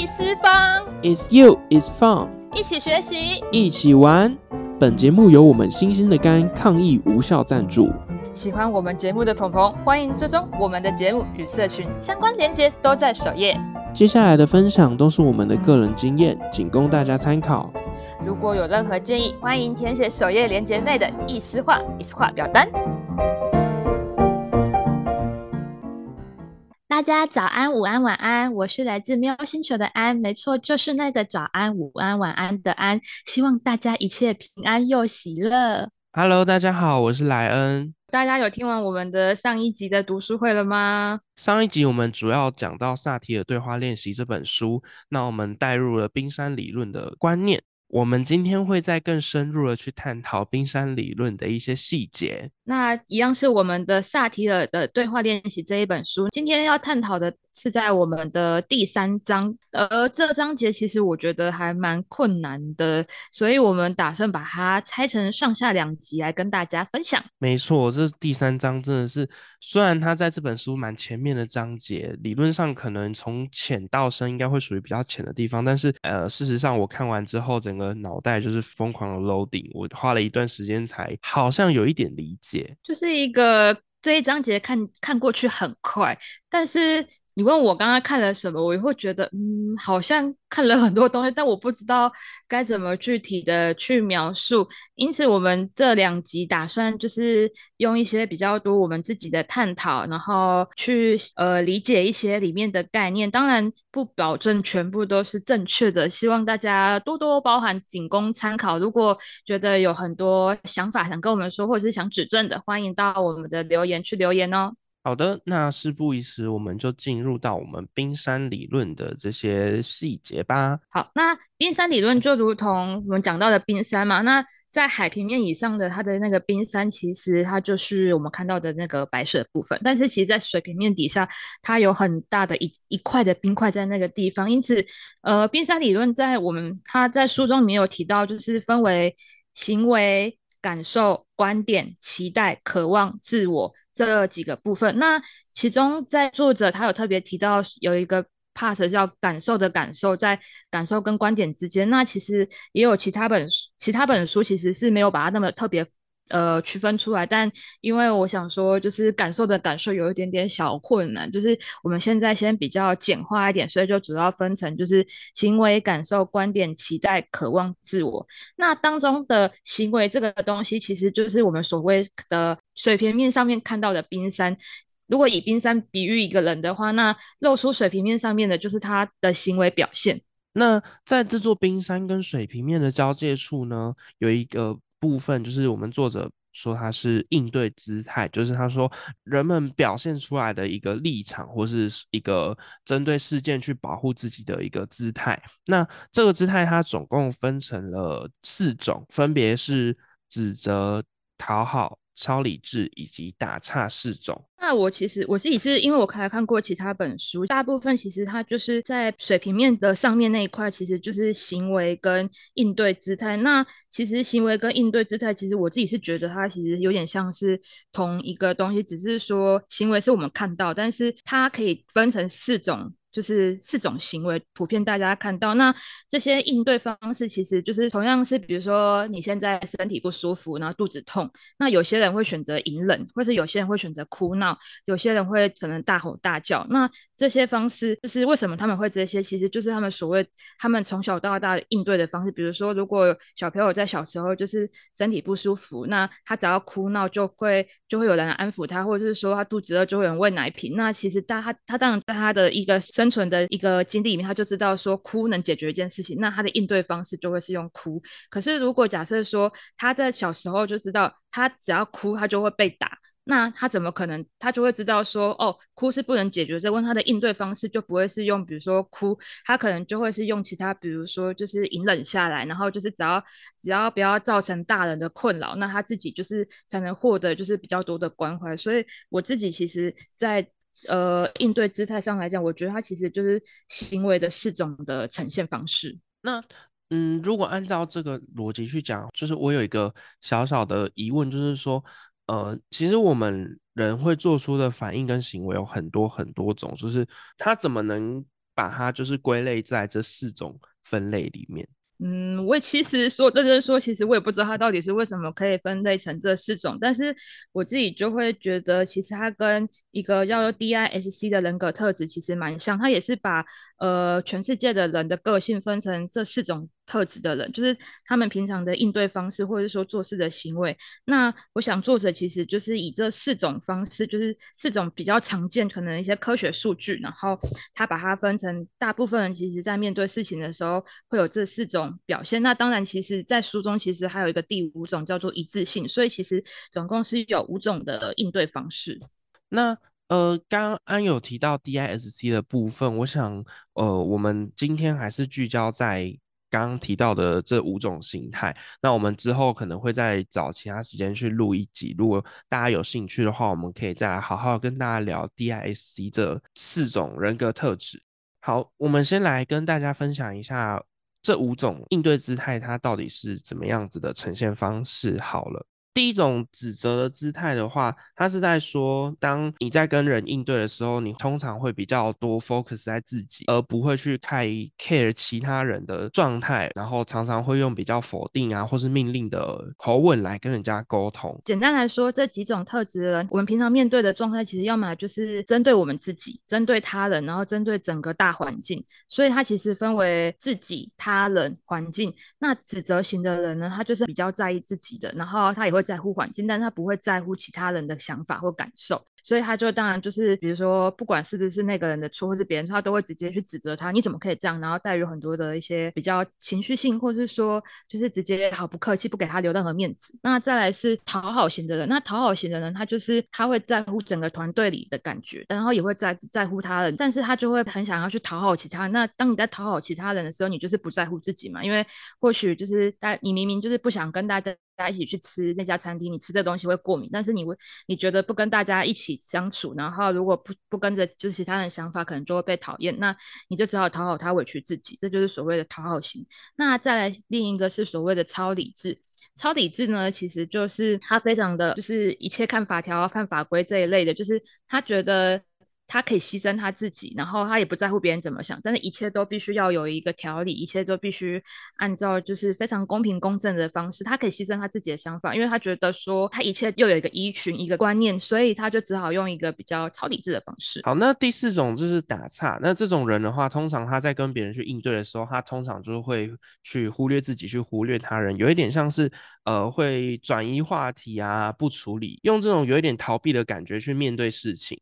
易思方，It's you, it's fun，一起学习，一起玩。本节目由我们新兴的肝抗疫无效赞助。喜欢我们节目的朋朋，欢迎追踪我们的节目与社群相关链接都在首页。接下来的分享都是我们的个人经验，仅供大家参考。如果有任何建议，欢迎填写首页链接内的意思话、意思话表单。大家早安、午安、晚安，我是来自喵星球的安，没错，就是那个早安、午安、晚安的安。希望大家一切平安又喜乐。Hello，大家好，我是莱恩。大家有听完我们的上一集的读书会了吗？上一集我们主要讲到萨提尔对话练习这本书，那我们带入了冰山理论的观念。我们今天会再更深入的去探讨冰山理论的一些细节。那一样是我们的萨提尔的对话练习这一本书，今天要探讨的是在我们的第三章，而这章节其实我觉得还蛮困难的，所以我们打算把它拆成上下两集来跟大家分享。没错，这第三章真的是，虽然它在这本书蛮前面的章节，理论上可能从浅到深应该会属于比较浅的地方，但是呃，事实上我看完之后，整个脑袋就是疯狂的 loading，我花了一段时间才好像有一点理解。就是一个这一章节看看过去很快，但是。你问我刚刚看了什么，我也会觉得，嗯，好像看了很多东西，但我不知道该怎么具体的去描述。因此，我们这两集打算就是用一些比较多我们自己的探讨，然后去呃理解一些里面的概念。当然，不保证全部都是正确的，希望大家多多包涵，仅供参考。如果觉得有很多想法想跟我们说，或者是想指正的，欢迎到我们的留言去留言哦。好的，那事不宜迟，我们就进入到我们冰山理论的这些细节吧。好，那冰山理论就如同我们讲到的冰山嘛，那在海平面以上的它的那个冰山，其实它就是我们看到的那个白色部分。但是其实，在水平面底下，它有很大的一一块的冰块在那个地方。因此，呃，冰山理论在我们它在书中里面有提到，就是分为行为、感受、观点、期待、渴望、自我。这几个部分，那其中在作者他有特别提到有一个 part 叫感受的感受，在感受跟观点之间，那其实也有其他本其他本书其实是没有把它那么特别。呃，区分出来，但因为我想说，就是感受的感受有一点点小困难，就是我们现在先比较简化一点，所以就主要分成就是行为、感受、观点、期待、渴望、自我。那当中的行为这个东西，其实就是我们所谓的水平面上面看到的冰山。如果以冰山比喻一个人的话，那露出水平面上面的就是他的行为表现。那在这座冰山跟水平面的交界处呢，有一个。部分就是我们作者说它是应对姿态，就是他说人们表现出来的一个立场或是一个针对事件去保护自己的一个姿态。那这个姿态它总共分成了四种，分别是指责、讨好。超理智以及打岔四种。那我其实我自己是因为我还看过其他本书，大部分其实它就是在水平面的上面那一块，其实就是行为跟应对姿态。那其实行为跟应对姿态，其实我自己是觉得它其实有点像是同一个东西，只是说行为是我们看到，但是它可以分成四种。就是四种行为，普遍大家看到。那这些应对方式，其实就是同样是，比如说你现在身体不舒服，然后肚子痛，那有些人会选择隐忍，或是有些人会选择哭闹，有些人会可能大吼大叫。那这些方式，就是为什么他们会这些？其实就是他们所谓他们从小到大应对的方式。比如说，如果小朋友在小时候就是身体不舒服，那他只要哭闹，就会就会有人安抚他，或者是说他肚子饿，就会有人喂奶瓶。那其实大他他当然在他的一个。生存的一个经历里面，他就知道说哭能解决一件事情，那他的应对方式就会是用哭。可是如果假设说他在小时候就知道，他只要哭他就会被打，那他怎么可能？他就会知道说，哦，哭是不能解决这问他的应对方式就不会是用，比如说哭，他可能就会是用其他，比如说就是隐忍下来，然后就是只要只要不要造成大人的困扰，那他自己就是才能获得就是比较多的关怀。所以我自己其实，在呃，应对姿态上来讲，我觉得它其实就是行为的四种的呈现方式。那，嗯，如果按照这个逻辑去讲，就是我有一个小小的疑问，就是说，呃，其实我们人会做出的反应跟行为有很多很多种，就是他怎么能？把它就是归类在这四种分类里面。嗯，我其实说认真说，其实我也不知道它到底是为什么可以分类成这四种，但是我自己就会觉得，其实它跟一个叫做 DISC 的人格特质其实蛮像，它也是把呃全世界的人的个性分成这四种。特质的人，就是他们平常的应对方式，或者说做事的行为。那我想，作者其实就是以这四种方式，就是四种比较常见，可能一些科学数据，然后他把它分成，大部分人其实在面对事情的时候会有这四种表现。那当然，其实在书中其实还有一个第五种叫做一致性，所以其实总共是有五种的应对方式。那呃，刚刚安有提到 DISC 的部分，我想呃，我们今天还是聚焦在。刚刚提到的这五种形态，那我们之后可能会再找其他时间去录一集。如果大家有兴趣的话，我们可以再来好好跟大家聊 DISC 这四种人格特质。好，我们先来跟大家分享一下这五种应对姿态，它到底是怎么样子的呈现方式。好了。第一种指责的姿态的话，他是在说，当你在跟人应对的时候，你通常会比较多 focus 在自己，而不会去太 care 其他人的状态，然后常常会用比较否定啊，或是命令的口吻来跟人家沟通。简单来说，这几种特质的人，我们平常面对的状态，其实要么就是针对我们自己，针对他人，然后针对整个大环境。所以，他其实分为自己、他人、环境。那指责型的人呢，他就是比较在意自己的，然后他也会。在乎环境，但是他不会在乎其他人的想法或感受。所以他就当然就是，比如说，不管是不是那个人的错，或是别人错，他都会直接去指责他，你怎么可以这样？然后带有很多的一些比较情绪性，或是说，就是直接毫不客气，不给他留任何面子。那再来是讨好型的人，那讨好型的人，他就是他会在乎整个团队里的感觉，然后也会在在乎他人，但是他就会很想要去讨好其他。那当你在讨好其他人的时候，你就是不在乎自己嘛？因为或许就是大，你明明就是不想跟大家大家一起去吃那家餐厅，你吃这东西会过敏，但是你会你觉得不跟大家一起。相处，然后如果不不跟着就是其他人想法，可能就会被讨厌。那你就只好讨好他，委屈自己，这就是所谓的讨好型。那再来另一个是所谓的超理智。超理智呢，其实就是他非常的就是一切看法条、看法规这一类的，就是他觉得。他可以牺牲他自己，然后他也不在乎别人怎么想，但是一切都必须要有一个条理，一切都必须按照就是非常公平公正的方式。他可以牺牲他自己的想法，因为他觉得说他一切又有一个依循、一个观念，所以他就只好用一个比较超理智的方式。好，那第四种就是打岔。那这种人的话，通常他在跟别人去应对的时候，他通常就会去忽略自己，去忽略他人，有一点像是呃会转移话题啊，不处理，用这种有一点逃避的感觉去面对事情。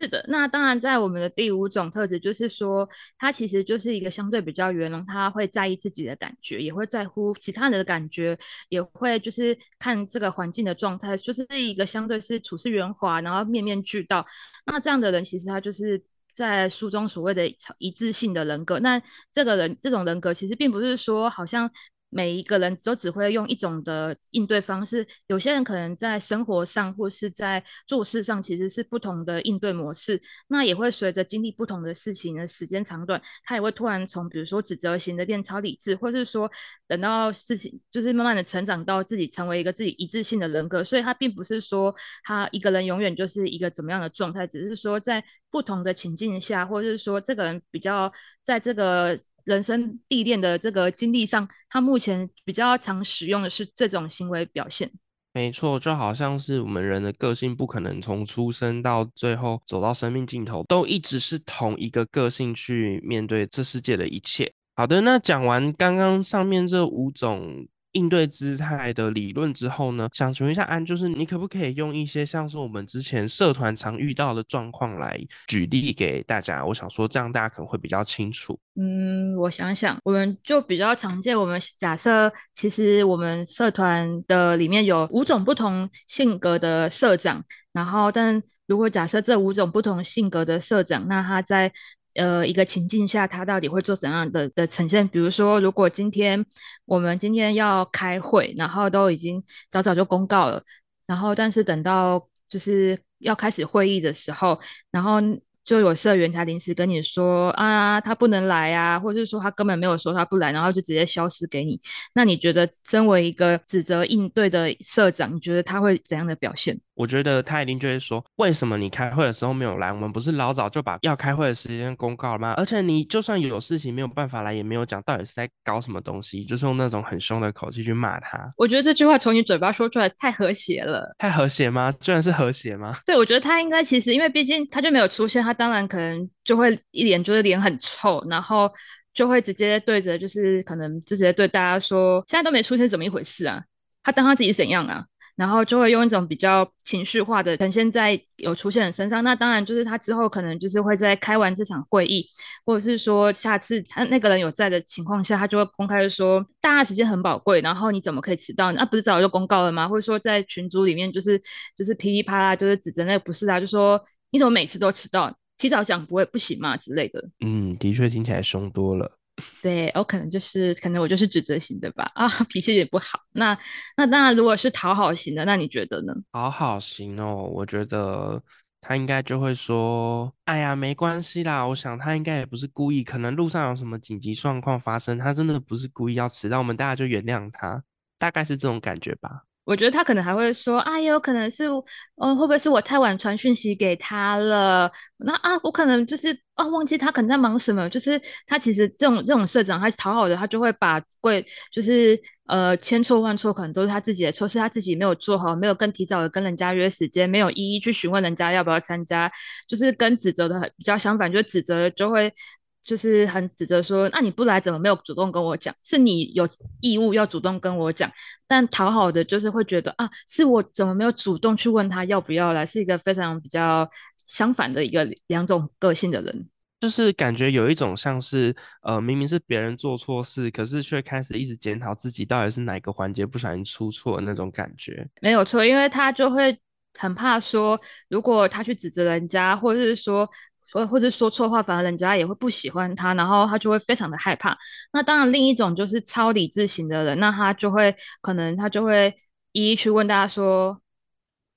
是的，那当然，在我们的第五种特质，就是说，他其实就是一个相对比较圆融，他会在意自己的感觉，也会在乎其他人的感觉，也会就是看这个环境的状态，就是一个相对是处事圆滑，然后面面俱到。那这样的人，其实他就是在书中所谓的一致性的人格。那这个人这种人格，其实并不是说好像。每一个人都只会用一种的应对方式，有些人可能在生活上或是在做事上其实是不同的应对模式，那也会随着经历不同的事情的时间长短，他也会突然从比如说指责型的变超理智，或是说等到事情就是慢慢的成长到自己成为一个自己一致性的人格，所以他并不是说他一个人永远就是一个怎么样的状态，只是说在不同的情境下，或者是说这个人比较在这个。人生历练的这个经历上，他目前比较常使用的是这种行为表现。没错，就好像是我们人的个性，不可能从出生到最后走到生命尽头，都一直是同一个个性去面对这世界的一切。好的，那讲完刚刚上面这五种。应对姿态的理论之后呢，想请问一下安，就是你可不可以用一些像是我们之前社团常遇到的状况来举例给大家？我想说这样大家可能会比较清楚。嗯，我想想，我们就比较常见，我们假设其实我们社团的里面有五种不同性格的社长，然后但如果假设这五种不同性格的社长，那他在呃，一个情境下，他到底会做怎样的的呈现？比如说，如果今天我们今天要开会，然后都已经早早就公告了，然后但是等到就是要开始会议的时候，然后就有社员他临时跟你说啊，他不能来啊，或者是说他根本没有说他不来，然后就直接消失给你。那你觉得身为一个指责应对的社长，你觉得他会怎样的表现？我觉得他一定就会说，为什么你开会的时候没有来？我们不是老早就把要开会的时间公告了吗？而且你就算有事情没有办法来，也没有讲到底是在搞什么东西，就是用那种很凶的口气去骂他。我觉得这句话从你嘴巴说出来太和谐了，太和谐吗？居然是和谐吗？对，我觉得他应该其实，因为毕竟他就没有出现，他当然可能就会一脸就是脸很臭，然后就会直接对着就是可能就直接对大家说，现在都没出现，怎么一回事啊？他当他自己怎样啊？然后就会用一种比较情绪化的呈现在有出现的身上。那当然就是他之后可能就是会在开完这场会议，或者是说下次他那个人有在的情况下，他就会公开说大家时间很宝贵，然后你怎么可以迟到？那不是早就公告了吗？或者说在群组里面就是就是噼里啪啦就是指责那个不是啊，就说你怎么每次都迟到？提早讲不会不行吗之类的？嗯，的确听起来凶多了。对我可能就是可能我就是指责型的吧啊，脾气也不好。那那当然，如果是讨好型的，那你觉得呢？讨好型哦，我觉得他应该就会说：“哎呀，没关系啦。”我想他应该也不是故意，可能路上有什么紧急状况发生，他真的不是故意要迟到，我们大家就原谅他，大概是这种感觉吧。我觉得他可能还会说啊，也有可能是，嗯，会不会是我太晚传讯息给他了？那啊，我可能就是啊，忘记他可能在忙什么。就是他其实这种这种社长，他讨好的，他就会把贵就是呃千错万错，可能都是他自己的错，是他自己没有做好，没有更提早的跟人家约时间，没有一一去询问人家要不要参加，就是跟指责的比较相反，就指责就会。就是很指责说，那你不来怎么没有主动跟我讲？是你有义务要主动跟我讲。但讨好的就是会觉得啊，是我怎么没有主动去问他要不要来？是一个非常比较相反的一个两种个性的人。就是感觉有一种像是呃，明明是别人做错事，可是却开始一直检讨自己到底是哪个环节不小心出错那种感觉。没有错，因为他就会很怕说，如果他去指责人家，或者是说。或或者说错话，反而人家也会不喜欢他，然后他就会非常的害怕。那当然，另一种就是超理智型的人，那他就会可能他就会一一去问大家说，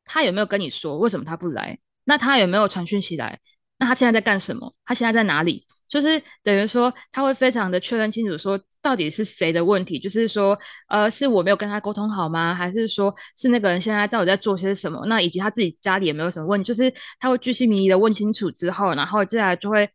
他有没有跟你说为什么他不来？那他有没有传讯息来？那他现在在干什么？他现在在哪里？就是等于说，他会非常的确认清楚，说到底是谁的问题，就是说，呃，是我没有跟他沟通好吗？还是说是那个人现在到底在做些什么？那以及他自己家里也没有什么问题，就是他会居心明疑的问清楚之后，然后接下来就会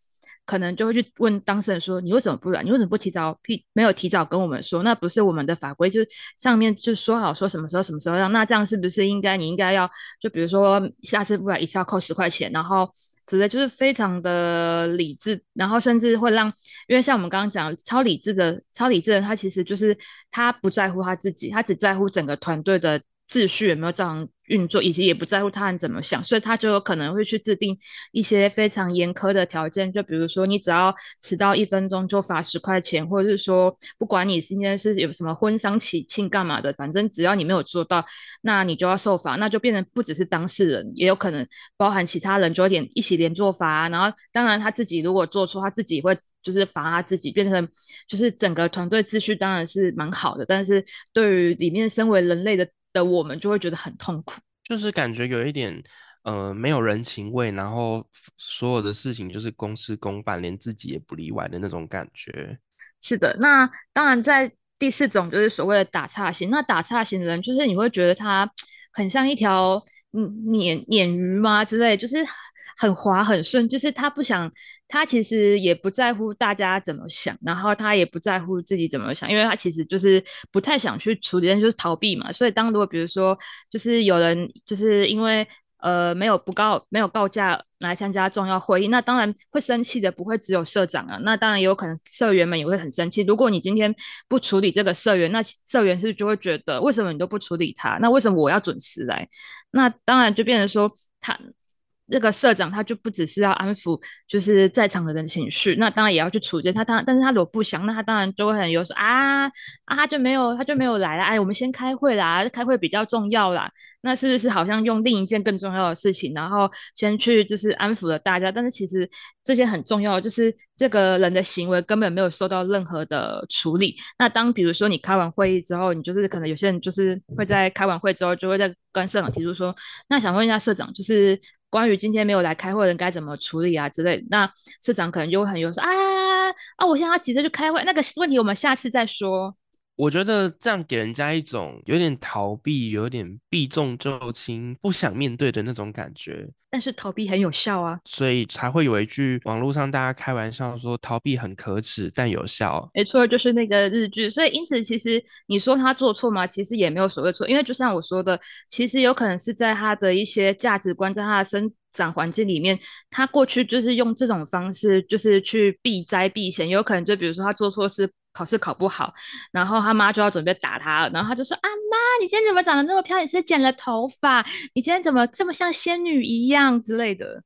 可能就会去问当事人说，你为什么不来？你为什么不提早？没有提早跟我们说？那不是我们的法规，就是上面就说好说什么时候什么时候让？那这样是不是应该你应该要就比如说下次不来一次要扣十块钱，然后。指的就是非常的理智，然后甚至会让，因为像我们刚刚讲超理智的超理智的人，他其实就是他不在乎他自己，他只在乎整个团队的。秩序有没有造成运作，以及也不在乎他人怎么想，所以他就有可能会去制定一些非常严苛的条件，就比如说你只要迟到一分钟就罚十块钱，或者是说不管你今天是有什么婚丧喜庆干嘛的，反正只要你没有做到，那你就要受罚，那就变成不只是当事人，也有可能包含其他人就有点一起连坐罚，然后当然他自己如果做错，他自己会就是罚他自己，变成就是整个团队秩序当然是蛮好的，但是对于里面身为人类的。的我们就会觉得很痛苦，就是感觉有一点呃没有人情味，然后所有的事情就是公事公办，连自己也不例外的那种感觉。是的，那当然在第四种就是所谓的打岔型，那打岔型的人就是你会觉得他很像一条嗯鲶鲶鱼吗之类，就是。很滑很顺，就是他不想，他其实也不在乎大家怎么想，然后他也不在乎自己怎么想，因为他其实就是不太想去处理，就是逃避嘛。所以当如果比如说，就是有人就是因为呃没有不告没有告假来参加重要会议，那当然会生气的，不会只有社长啊，那当然也有可能社员们也会很生气。如果你今天不处理这个社员，那社员是不是就会觉得为什么你都不处理他？那为什么我要准时来？那当然就变成说他。那个社长他就不只是要安抚，就是在场的人情绪，那当然也要去处置他。当，但是他如果不想，那他当然就会很有说啊啊，他就没有他就没有来了。哎，我们先开会啦，开会比较重要啦。那是不是好像用另一件更重要的事情，然后先去就是安抚了大家？但是其实这些很重要，就是这个人的行为根本没有受到任何的处理。那当比如说你开完会议之后，你就是可能有些人就是会在开完会之后就会在跟社长提出说，那想问一下社长，就是。关于今天没有来开会的人该怎么处理啊之类，那社长可能就会很有说啊啊，我现在要急着去开会，那个问题我们下次再说。我觉得这样给人家一种有点逃避、有点避重就轻、不想面对的那种感觉。但是逃避很有效啊，所以才会有一句网络上大家开玩笑说逃避很可耻，但有效。没错，就是那个日剧。所以因此，其实你说他做错吗？其实也没有所谓错，因为就像我说的，其实有可能是在他的一些价值观，在他的生长环境里面，他过去就是用这种方式，就是去避灾避险。有可能就比如说他做错事。考试考不好，然后他妈就要准备打他，然后他就说：“啊妈，你今天怎么长得那么漂亮？你是剪了头发？你今天怎么这么像仙女一样之类的？”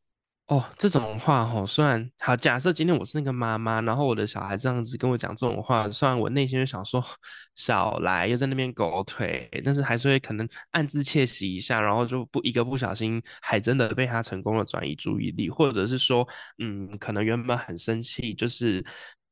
哦，这种话哦，虽然好，假设今天我是那个妈妈，然后我的小孩这样子跟我讲这种话，虽然我内心就想说少来，又在那边狗腿，但是还是会可能暗自窃喜一下，然后就不一个不小心，还真的被他成功的转移注意力，或者是说，嗯，可能原本很生气，就是。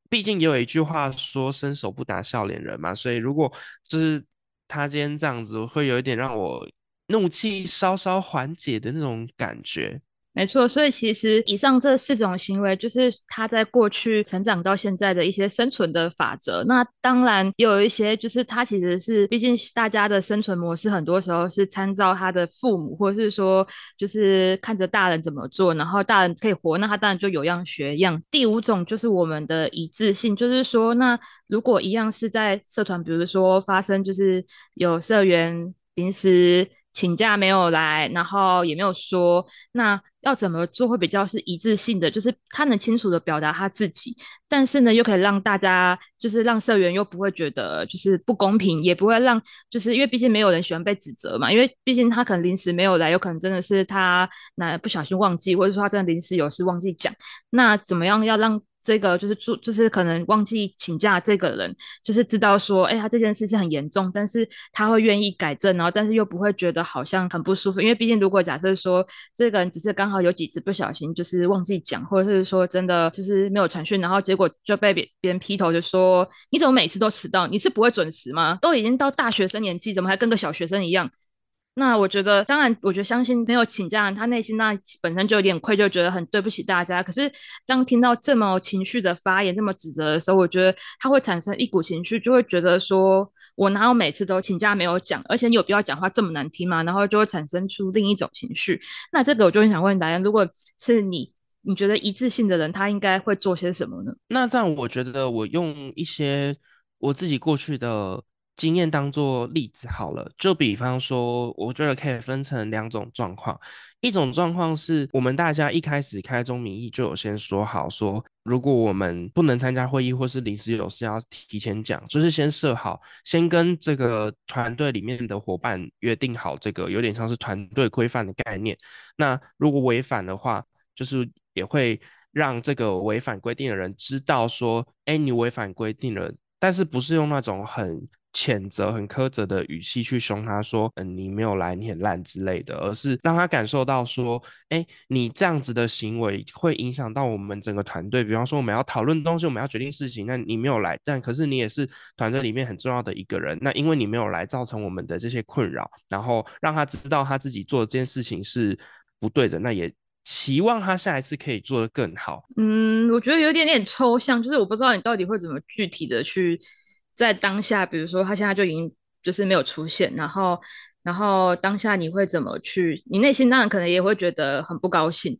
毕竟也有一句话说“伸手不打笑脸人”嘛，所以如果就是他今天这样子，会有一点让我怒气稍稍缓解的那种感觉。没错，所以其实以上这四种行为，就是他在过去成长到现在的一些生存的法则。那当然也有一些，就是他其实是，毕竟大家的生存模式很多时候是参照他的父母，或者是说，就是看着大人怎么做，然后大人可以活，那他当然就有样学样。第五种就是我们的一致性，就是说，那如果一样是在社团，比如说发生，就是有社员临时。请假没有来，然后也没有说，那要怎么做会比较是一致性的？就是他能清楚的表达他自己，但是呢，又可以让大家就是让社员又不会觉得就是不公平，也不会让就是因为毕竟没有人喜欢被指责嘛，因为毕竟他可能临时没有来，有可能真的是他那不小心忘记，或者说他真的临时有事忘记讲，那怎么样要让？这个就是做，就是可能忘记请假这个人，就是知道说，哎，他这件事是很严重，但是他会愿意改正，然后但是又不会觉得好像很不舒服，因为毕竟如果假设说这个人只是刚好有几次不小心就是忘记讲，或者是说真的就是没有传讯，然后结果就被别别人劈头就说你怎么每次都迟到？你是不会准时吗？都已经到大学生年纪，怎么还跟个小学生一样？那我觉得，当然，我觉得相信没有请假，他内心那本身就有点愧疚，觉得很对不起大家。可是当听到这么情绪的发言，这么指责的时候，我觉得他会产生一股情绪，就会觉得说，我哪有每次都请假没有讲，而且你有必要讲话这么难听吗？然后就会产生出另一种情绪。那这个我就很想问大家，如果是你，你觉得一致性的人，他应该会做些什么呢？那这样，我觉得我用一些我自己过去的。经验当做例子好了，就比方说，我觉得可以分成两种状况。一种状况是我们大家一开始开宗明义就有先说好，说如果我们不能参加会议或是临时有事要提前讲，就是先设好，先跟这个团队里面的伙伴约定好，这个有点像是团队规范的概念。那如果违反的话，就是也会让这个违反规定的人知道说，哎，你违反规定了，但是不是用那种很。谴责很苛责的语气去凶他说，嗯，你没有来，你很烂之类的，而是让他感受到说，哎，你这样子的行为会影响到我们整个团队。比方说，我们要讨论东西，我们要决定事情，那你没有来，但可是你也是团队里面很重要的一个人。那因为你没有来，造成我们的这些困扰，然后让他知道他自己做的这件事情是不对的。那也期望他下一次可以做得更好。嗯，我觉得有点点抽象，就是我不知道你到底会怎么具体的去。在当下，比如说他现在就已经就是没有出现，然后，然后当下你会怎么去？你内心当然可能也会觉得很不高兴，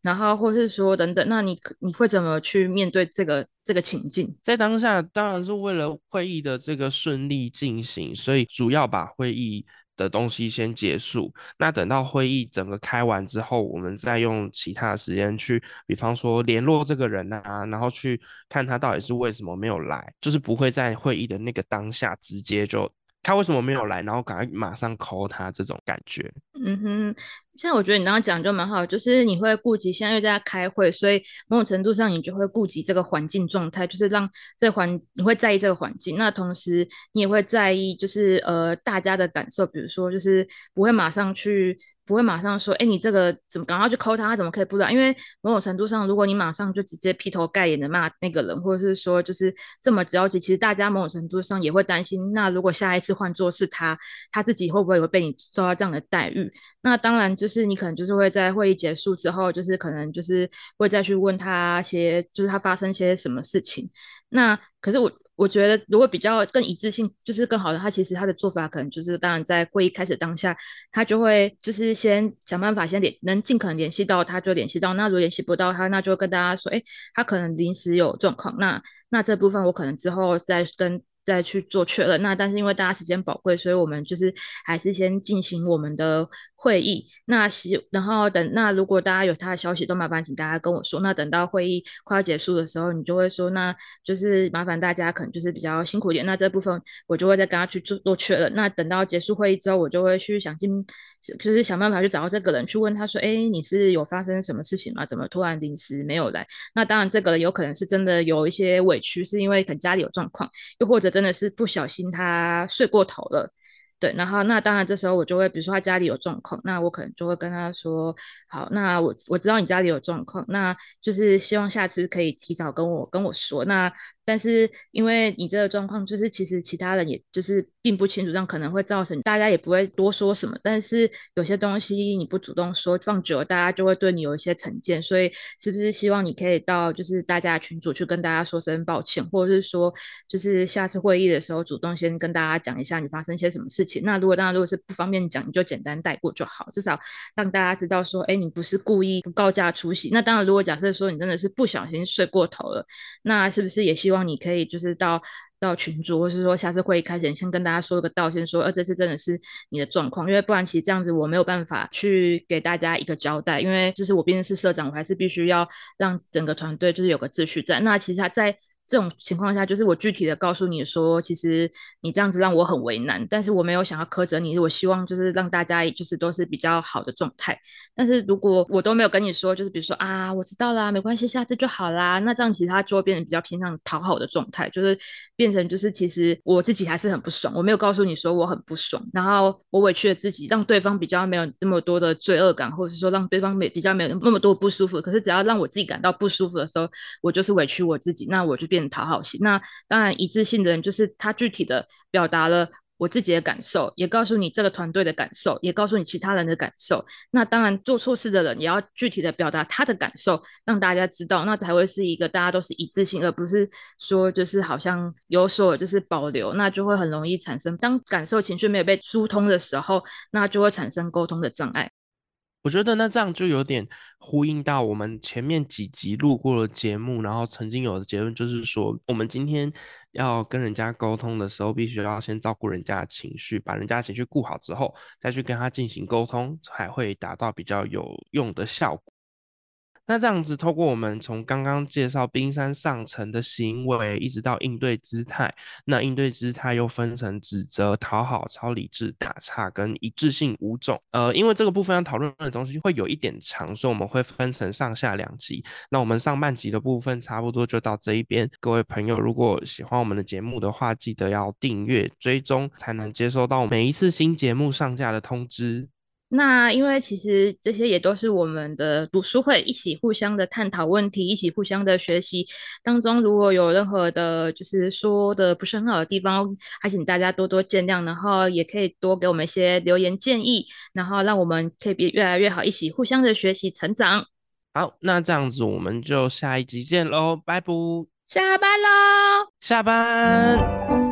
然后或是说等等，那你你会怎么去面对这个这个情境？在当下当然是为了会议的这个顺利进行，所以主要把会议。的东西先结束，那等到会议整个开完之后，我们再用其他的时间去，比方说联络这个人啊，然后去看他到底是为什么没有来，就是不会在会议的那个当下直接就。他为什么没有来？然后赶快马上 call 他这种感觉。嗯哼，现在我觉得你刚刚讲就蛮好，就是你会顾及现在又在开会，所以某种程度上你就会顾及这个环境状态，就是让这环你会在意这个环境。那同时你也会在意，就是呃大家的感受，比如说就是不会马上去。不会马上说，哎，你这个怎么赶快去抠他？他怎么可以不知道？因为某种程度上，如果你马上就直接劈头盖脸的骂那个人，或者是说就是这么着急，其实大家某种程度上也会担心。那如果下一次换做是他，他自己会不会会被你受到这样的待遇？那当然就是你可能就是会在会议结束之后，就是可能就是会再去问他些，就是他发生些什么事情。那可是我。我觉得如果比较更一致性，就是更好的，他其实他的做法可能就是，当然在会议开始当下，他就会就是先想办法先联，能尽可能联系到他就联系到，那如果联系不到他，那就跟大家说，哎，他可能临时有状况，那那这部分我可能之后再跟。再去做确认，那但是因为大家时间宝贵，所以我们就是还是先进行我们的会议。那希然后等那如果大家有他的消息，都麻烦请大家跟我说。那等到会议快要结束的时候，你就会说，那就是麻烦大家可能就是比较辛苦一点。那这部分我就会再跟他去做做确认。那等到结束会议之后，我就会去想尽就是想办法去找到这个人，去问他说，哎，你是有发生什么事情吗？怎么突然临时没有来？那当然这个有可能是真的有一些委屈，是因为可能家里有状况，又或者。真的是不小心，他睡过头了，对，然后那当然这时候我就会，比如说他家里有状况，那我可能就会跟他说，好，那我我知道你家里有状况，那就是希望下次可以提早跟我跟我说，那。但是因为你这个状况，就是其实其他人也就是并不清楚，这样可能会造成大家也不会多说什么。但是有些东西你不主动说，放久了大家就会对你有一些成见。所以是不是希望你可以到就是大家群组去跟大家说声抱歉，或者是说就是下次会议的时候主动先跟大家讲一下你发生些什么事情。那如果当然如果是不方便讲，你就简单带过就好，至少让大家知道说，哎，你不是故意不告假出席。那当然如果假设说你真的是不小心睡过头了，那是不是也希望？你可以就是到到群主，或是说下次会议开始，先跟大家说个道歉，说呃这次真的是你的状况，因为不然其实这样子我没有办法去给大家一个交代，因为就是我毕竟是社长，我还是必须要让整个团队就是有个秩序在。那其实他在。这种情况下，就是我具体的告诉你说，其实你这样子让我很为难，但是我没有想要苛责你，我希望就是让大家就是都是比较好的状态。但是如果我都没有跟你说，就是比如说啊，我知道啦，没关系，下次就好啦，那这样其实他就会变成比较偏向讨好的状态，就是变成就是其实我自己还是很不爽，我没有告诉你说我很不爽，然后我委屈了自己，让对方比较没有那么多的罪恶感，或者是说让对方没比较没有那么多不舒服。可是只要让我自己感到不舒服的时候，我就是委屈我自己，那我就变。讨好型，那当然一致性的人就是他具体的表达了我自己的感受，也告诉你这个团队的感受，也告诉你其他人的感受。那当然做错事的人也要具体的表达他的感受，让大家知道，那才会是一个大家都是一致性，而不是说就是好像有所就是保留，那就会很容易产生当感受情绪没有被疏通的时候，那就会产生沟通的障碍。我觉得那这样就有点呼应到我们前面几集录过的节目，然后曾经有的结论就是说，我们今天要跟人家沟通的时候，必须要先照顾人家的情绪，把人家情绪顾好之后，再去跟他进行沟通，才会达到比较有用的效果。那这样子，透过我们从刚刚介绍冰山上层的行为，一直到应对姿态，那应对姿态又分成指责、讨好、超理智、打岔跟一致性五种。呃，因为这个部分要讨论的东西会有一点长，所以我们会分成上下两集。那我们上半集的部分差不多就到这一边。各位朋友，如果喜欢我们的节目的话，记得要订阅追踪，才能接收到每一次新节目上架的通知。那因为其实这些也都是我们的读书会，一起互相的探讨问题，一起互相的学习当中，如果有任何的，就是说的不是很好的地方，还请大家多多见谅，然后也可以多给我们一些留言建议，然后让我们可以变越来越好，一起互相的学习成长。好，那这样子我们就下一集见喽，拜拜。下班喽，下班。